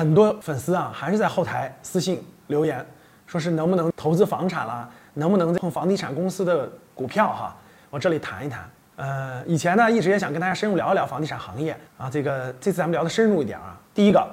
很多粉丝啊，还是在后台私信留言，说是能不能投资房产啦，能不能碰房地产公司的股票哈？我这里谈一谈。呃，以前呢，一直也想跟大家深入聊一聊房地产行业啊。这个这次咱们聊的深入一点啊。第一个，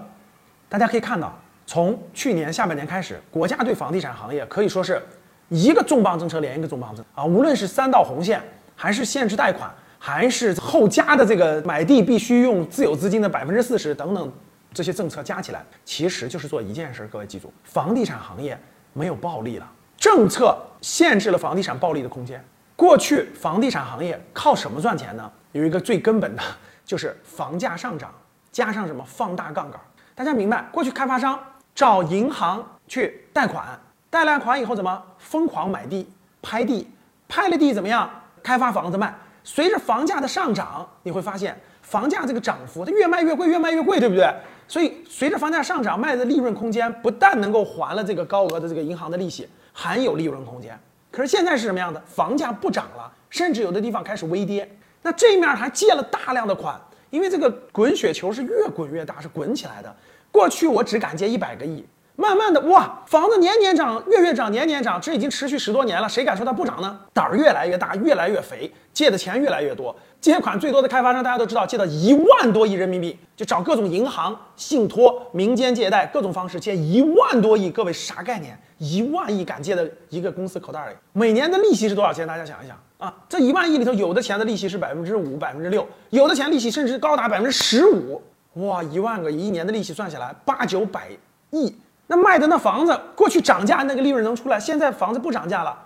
大家可以看到，从去年下半年开始，国家对房地产行业可以说是一个重磅政策连一个重磅政策啊。无论是三道红线，还是限制贷款，还是后加的这个买地必须用自有资金的百分之四十等等这些政策加起来，其实就是做一件事。各位记住，房地产行业没有暴利了，政策限制了房地产暴利的空间。过去房地产行业靠什么赚钱呢？有一个最根本的，就是房价上涨加上什么放大杠杆。大家明白，过去开发商找银行去贷款，贷了款以后怎么疯狂买地拍地，拍了地怎么样开发房子卖？随着房价的上涨，你会发现房价这个涨幅它越卖越贵，越卖越贵，对不对？所以随着房价上涨，卖的利润空间不但能够还了这个高额的这个银行的利息，还有利润空间。可是现在是什么样的？房价不涨了，甚至有的地方开始微跌。那这面还借了大量的款，因为这个滚雪球是越滚越大，是滚起来的。过去我只敢借一百个亿，慢慢的哇，房子年年涨，月月涨，年年涨，这已经持续十多年了，谁敢说它不涨呢？胆儿越来越大，越来越肥，借的钱越来越多。借款最多的开发商，大家都知道，借到一万多亿人民币，就找各种银行、信托、民间借贷各种方式借一万多亿。各位啥概念？一万亿敢借的一个公司口袋里，每年的利息是多少钱？大家想一想啊，这一万亿里头，有的钱的利息是百分之五、百分之六，有的钱利息甚至高达百分之十五。哇，一万个一年的利息算下来八九百亿，那卖的那房子过去涨价那个利润能出来，现在房子不涨价了，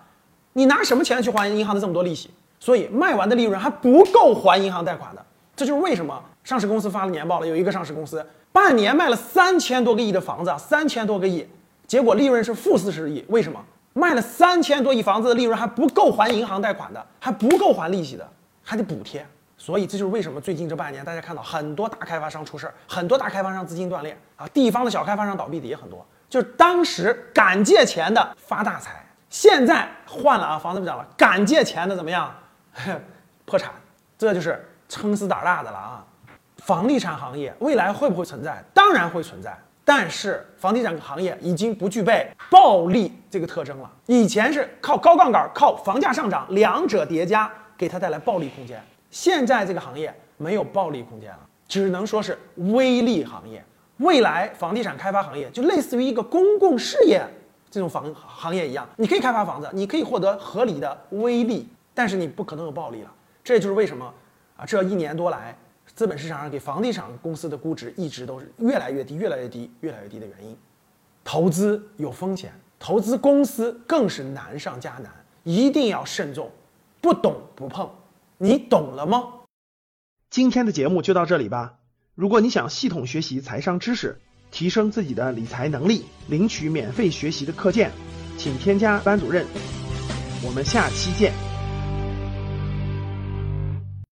你拿什么钱去还银行的这么多利息？所以卖完的利润还不够还银行贷款的，这就是为什么上市公司发了年报了，有一个上市公司半年卖了三千多个亿的房子，三千多个亿，结果利润是负四十亿。为什么卖了三千多亿房子的利润还不够还银行贷款的，还不够还利息的，还得补贴。所以这就是为什么最近这半年大家看到很多大开发商出事儿，很多大开发商资金断裂啊，地方的小开发商倒闭的也很多，就是当时敢借钱的发大财，现在换了啊，房子不涨了，敢借钱的怎么样？破产，这就是撑死胆大的了啊！房地产行业未来会不会存在？当然会存在，但是房地产行业已经不具备暴利这个特征了。以前是靠高杠杆、靠房价上涨两者叠加给它带来暴利空间，现在这个行业没有暴利空间了，只能说是微利行业。未来房地产开发行业就类似于一个公共事业这种房行业一样，你可以开发房子，你可以获得合理的微利。但是你不可能有暴利了，这就是为什么啊，这一年多来，资本市场上给房地产公司的估值一直都是越来越低、越来越低、越来越低的原因。投资有风险，投资公司更是难上加难，一定要慎重，不懂不碰。你懂了吗？今天的节目就到这里吧。如果你想系统学习财商知识，提升自己的理财能力，领取免费学习的课件，请添加班主任。我们下期见。